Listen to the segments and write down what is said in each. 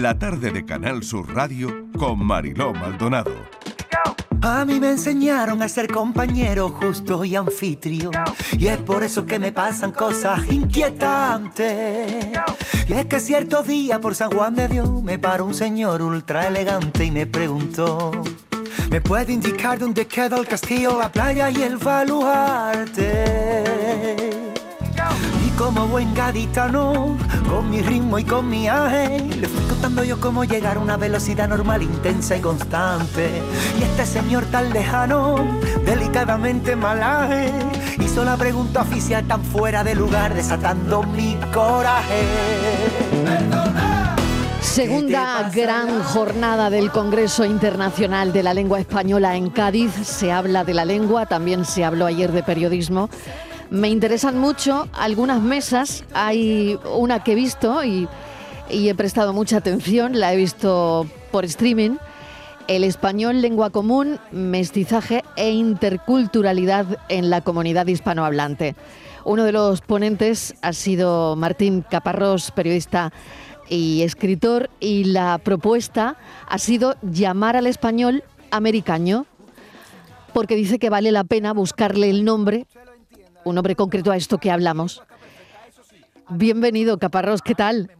la tarde de Canal Sur Radio con Mariló Maldonado. A mí me enseñaron a ser compañero justo y anfitrión. Y es por eso que me pasan cosas inquietantes. Y es que cierto día por San Juan de Dios me paró un señor ultra elegante y me preguntó. ¿Me puede indicar dónde queda el castillo, la playa y el baluarte? Y como buen gaditano, con mi ritmo y con mi fui contando yo cómo llegar a una velocidad normal, intensa y constante. Y este señor tan lejano, delicadamente malaje, hizo la pregunta oficial tan fuera de lugar, desatando mi coraje. Segunda gran jornada del Congreso Internacional de la Lengua Española en Cádiz. Se habla de la lengua, también se habló ayer de periodismo. Me interesan mucho algunas mesas. Hay una que he visto y, y he prestado mucha atención, la he visto por streaming. El español, lengua común, mestizaje e interculturalidad en la comunidad hispanohablante. Uno de los ponentes ha sido Martín Caparrós, periodista y escritor, y la propuesta ha sido llamar al español americaño, porque dice que vale la pena buscarle el nombre, un nombre concreto a esto que hablamos. Bienvenido, Caparrós, ¿qué tal?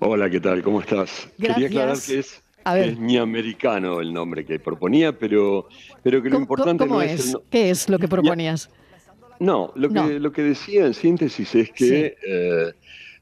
Hola, ¿qué tal? ¿Cómo estás? Quería aclarar que es, es ni americano el nombre que proponía, pero, pero que lo importante ¿Cómo no es? es el no- ¿Qué es lo que proponías? No, lo que, No. lo que decía en síntesis es que eh,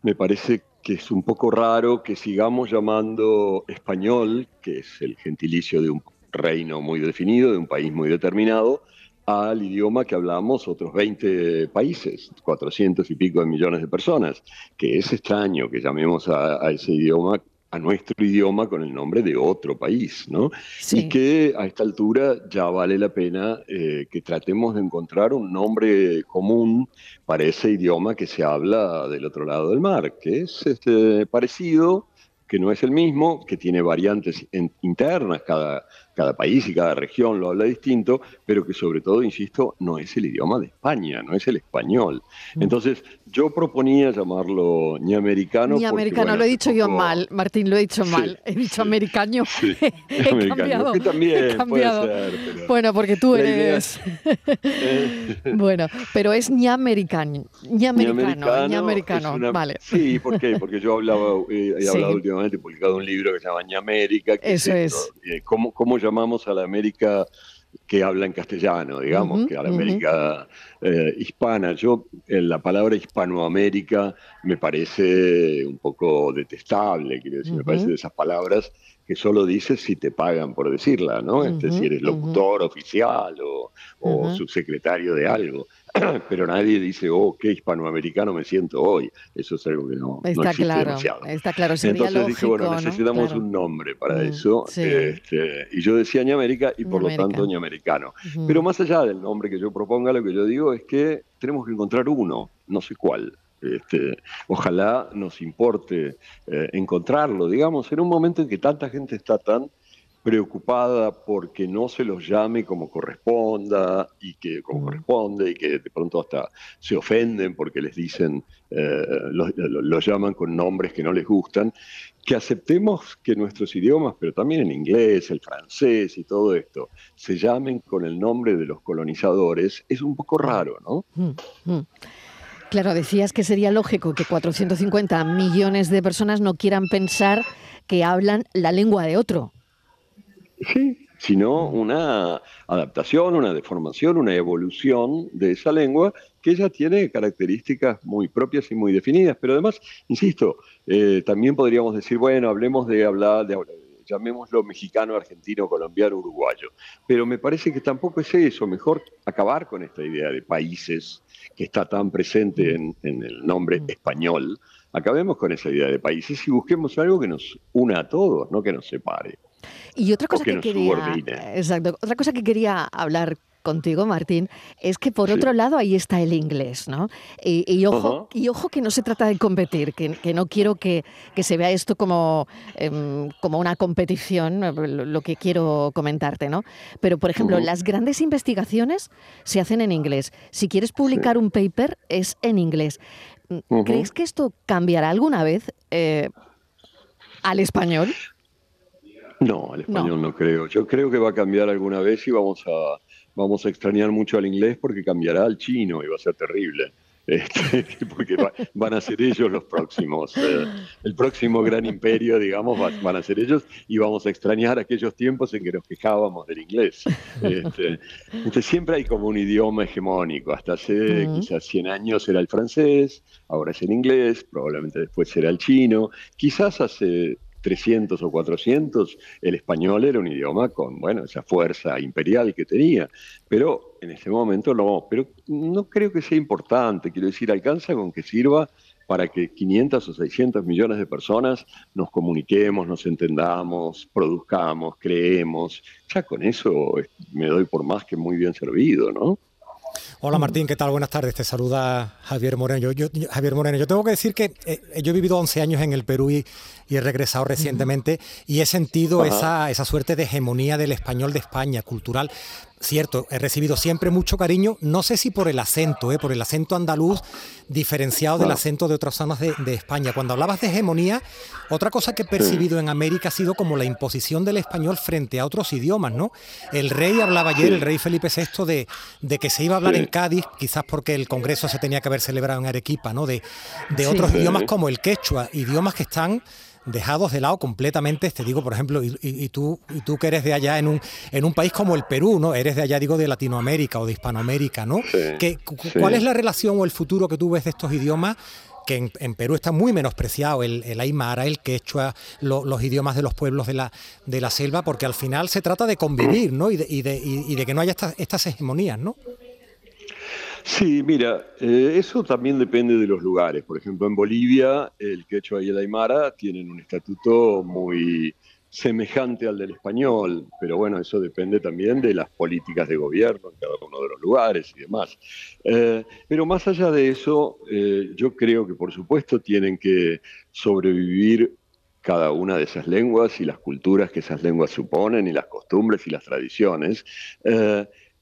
me parece que es un poco raro que sigamos llamando español, que es el gentilicio de un reino muy definido, de un país muy determinado, al idioma que hablamos otros 20 países, 400 y pico de millones de personas, que es extraño que llamemos a, a ese idioma, a nuestro idioma con el nombre de otro país, ¿no? Sí. Y que a esta altura ya vale la pena eh, que tratemos de encontrar un nombre común para ese idioma que se habla del otro lado del mar, que es este, parecido, que no es el mismo, que tiene variantes en- internas, cada, cada país y cada región lo habla distinto, pero que sobre todo, insisto, no es el idioma de España, no es el español. Mm. Entonces, yo proponía llamarlo ni americano. Ni americano, bueno, lo he dicho yo mal, Martín, lo he dicho Sí, mal. He dicho sí, sí, he americano, cambiado. que también he cambiado. puede ser, pero- Bueno, porque tú eres. Bueno, pero es ni americano. Ni Ni americano, ni es americano. una- Vale. Sí, ¿por qué? Porque yo hablaba, eh, he hablado últimamente, he publicado un libro que se llama América. Que Eso esto, eh, ¿cómo, ¿Cómo llamamos a la América que habla en castellano, digamos, que a la. América eh, hispana? Yo, eh, la palabra hispanoamérica me parece un poco detestable, quiero decir, me parece de esas palabras que solo dices si te pagan por decirla, ¿no? Este, si eres locutor oficial o, subsecretario de algo. Pero nadie dice, oh, qué hispanoamericano me siento hoy. Eso es algo que no, no Está existe claro, demasiado. está claro. Sería Entonces dije, bueno, ¿no? necesitamos Claro. un nombre para Mm, eso. sí. este, y yo decía América y por lo tanto ni americano. Ujú. Pero más allá del nombre que yo proponga, lo que yo digo es que tenemos que encontrar uno, no sé cuál. Este, ojalá nos importe eh, encontrarlo, digamos, en un momento en que tanta gente está tan preocupada porque no se los llame como corresponda y que como corresponde y que de pronto hasta se ofenden porque les dicen eh, los, los llaman con nombres que no les gustan que aceptemos que nuestros idiomas, pero también el inglés, el francés y todo esto, se llamen con el nombre de los colonizadores, es un poco raro, ¿no? Mm, mm. Claro, decías que sería lógico que 450 millones de personas no quieran pensar que hablan la lengua de otro. Sí, sino una adaptación, una deformación, una evolución de esa lengua que ella tiene características muy propias y muy definidas, pero además, insisto, eh, también podríamos decir, bueno, hablemos de hablar, de, llamémoslo mexicano, argentino, colombiano, uruguayo, pero me parece que tampoco es eso, mejor acabar con esta idea de países que está tan presente en, en el nombre español, acabemos con esa idea de países y busquemos algo que nos una a todos, no que nos separe. Y otra O cosa que que, nos quería, subordine. exacto, otra cosa que quería hablar contigo, Martín, es que por Sí. otro lado ahí está el inglés, ¿no? Y, y ojo, y ojo que no se trata de competir, que, que no quiero que, que se vea esto como, em, como una competición, eh, lo, lo que quiero comentarte, ¿no? Pero, por ejemplo, las grandes investigaciones se hacen en inglés. Si quieres publicar un paper, es en inglés. Ujú. ¿Crees que esto cambiará alguna vez? Eh, ¿Al español? No, al español no. creo. Yo creo que va a cambiar alguna vez y vamos a, vamos a extrañar mucho al inglés porque cambiará al chino y va a ser terrible. Este, porque van a ser ellos los próximos. Eh, el próximo gran imperio, digamos, van a ser ellos y vamos a extrañar aquellos tiempos en que nos quejábamos del inglés. Este, siempre hay como un idioma hegemónico. Hasta hace quizás 100 años era el francés, ahora es el inglés, probablemente después será el chino. Quizás hace 300 o 400, el español era un idioma con, bueno, esa fuerza imperial que tenía, pero en ese momento no, pero no creo que sea importante, quiero decir, alcanza con que sirva para que 500 o 600 millones de personas nos comuniquemos, nos entendamos, produzcamos, creemos, ya con eso me doy por más que muy bien servido, ¿no? Hola Martín, ¿qué tal? Buenas tardes. Te saluda Javier Moreno. Yo, Javier Moreno, yo tengo que decir que eh, yo he vivido 11 años en el Perú y, he regresado recientemente y he sentido esa, esa suerte de hegemonía del español de España, cultural cierto, he recibido siempre mucho cariño, no sé si por el acento, ¿eh? por el acento andaluz diferenciado del acento de otras zonas de, España. Cuando hablabas de hegemonía, otra cosa que he percibido en América ha sido como la imposición del español frente a otros idiomas, ¿no? El rey hablaba ayer, el rey Felipe VI, de, de que se iba a hablar en Cádiz, quizás porque el Congreso se tenía que haber celebrado en Arequipa, ¿no? De, de otros idiomas como el quechua, idiomas que están dejados de lado completamente, te digo, por ejemplo, y, tú, y tú que eres de allá en un, en un país como el Perú, ¿no? Eres de allá, digo, de Latinoamérica o de Hispanoamérica, ¿no? ¿Cuál es la relación o el futuro que tú ves de estos idiomas? que en, Perú está muy menospreciado, el, el aymara, el quechua, los idiomas de los pueblos de la, de la selva, porque al final se trata de convivir, ¿no? Y de, y de, y de que no haya estas, estas hegemonías, ¿no? Sí, mira, eh, eso también depende de los lugares. Por ejemplo, en Bolivia, el quechua y el aymara tienen un estatuto muy semejante al del español, pero bueno, eso depende también de las políticas de gobierno en cada uno de los lugares y demás. Eh, pero más allá de eso, eh, yo creo que por supuesto tienen que sobrevivir cada una de esas lenguas y las culturas que esas lenguas suponen y las costumbres y las tradiciones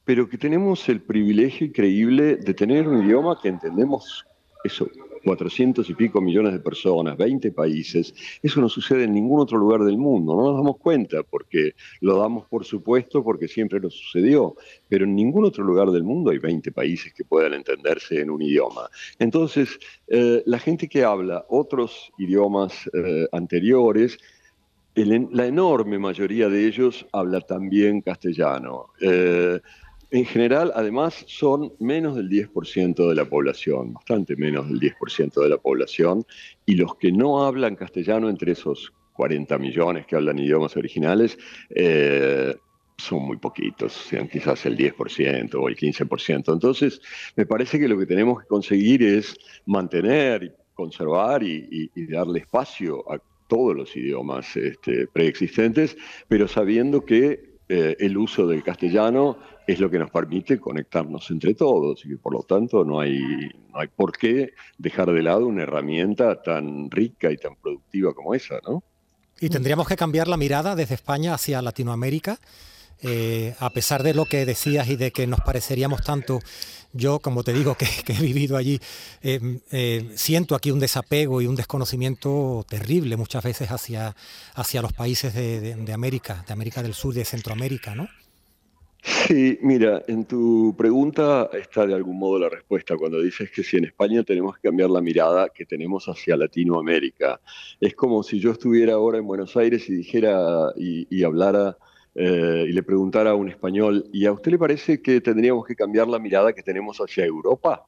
pero que tenemos el privilegio increíble de tener un idioma que entendemos eso, 400 y pico millones de personas, 20 países, eso no sucede en ningún otro lugar del mundo, no nos damos cuenta porque lo damos por supuesto porque siempre nos sucedió, pero en ningún otro lugar del mundo hay 20 países que puedan entenderse en un idioma. Entonces, eh, la gente que habla otros idiomas eh, anteriores, la enorme mayoría de ellos habla también castellano. Eh, en general, además, son menos del 10% de la población, bastante menos del 10% de la población, y los que no hablan castellano entre esos 40 millones que hablan idiomas originales, eh, son muy poquitos, sean quizás el 10% o el 15%. Entonces, me parece que lo que tenemos que conseguir es mantener, y conservar y, darle espacio a todos los idiomas este, preexistentes, pero sabiendo que eh, el uso del castellano es lo que nos permite conectarnos entre todos y por lo tanto no hay, no hay por qué dejar de lado una herramienta tan rica y tan productiva como esa, ¿no? Y tendríamos que cambiar la mirada desde España hacia Latinoamérica, eh, a pesar de lo que decías y de que nos pareceríamos tanto. Yo, como te digo, que, he vivido allí, eh, eh, siento aquí un desapego y un desconocimiento terrible muchas veces hacia, hacia los países de, de América, de América del Sur, de Centroamérica, ¿no? Sí, mira, en tu pregunta está de algún modo la respuesta cuando dices que si en España tenemos que cambiar la mirada que tenemos hacia Latinoamérica. Es como si yo estuviera ahora en Buenos Aires y dijera y, hablara eh, y le preguntara a un español, ¿y a usted le parece que tendríamos que cambiar la mirada que tenemos hacia Europa?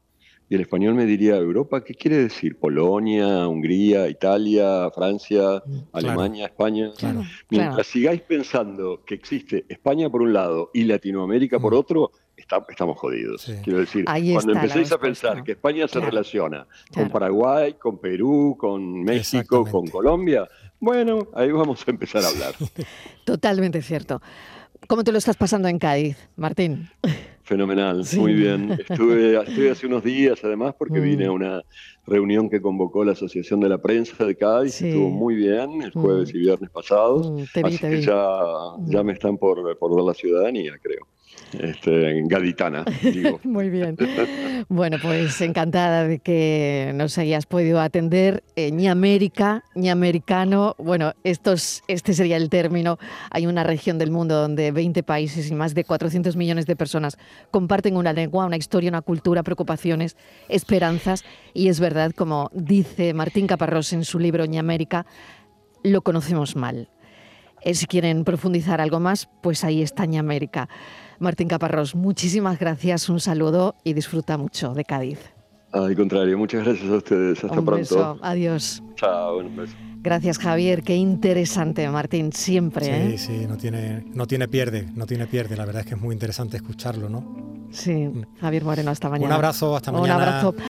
Y el español me diría, ¿Europa qué quiere decir? Polonia, Hungría, Italia, Francia, mm, Alemania, España. Mientras sigáis pensando que existe España por un lado y Latinoamérica por mm. otro, estamos jodidos. Quiero decir, cuando empecéis a pensar que España se relaciona con Paraguay, con Perú, con México, con Colombia, bueno, ahí vamos a empezar a hablar. Totalmente cierto. ¿Cómo te lo estás pasando en Cádiz, Martín? Fenomenal, muy bien. Estuve, hace unos días además porque vine a mm. una reunión que convocó la Asociación de la Prensa de Cádiz, estuvo muy bien el jueves mm. y viernes pasados, mm, así que ya, ya me están por, por dar la ciudadanía, creo. Este, gaditana. Digo. Muy bien. Bueno, pues encantada de que nos hayas podido atender. Eh, ni América, ni americano. Bueno, estos, este sería el término. Hay una región del mundo donde 20 países y más de 400 millones de personas comparten una lengua, una historia, una cultura, preocupaciones, esperanzas. Y es verdad, como dice Martín Caparrós en su libro Ñi América, lo conocemos mal. Eh, si quieren profundizar algo más, pues ahí está Ñi América. Martín Caparrós, muchísimas gracias, un saludo y disfruta mucho de Cádiz. Al contrario, muchas gracias a ustedes. Hasta un pronto. Beso. Adiós. Chao, un beso. Gracias Javier, qué interesante Martín, siempre. Sí, ¿eh? sí, no tiene, no tiene pierde, no tiene pierde. La verdad es que es muy interesante escucharlo, ¿no? Sí, Javier Moreno, hasta mañana. Un abrazo, hasta mañana. Un abrazo.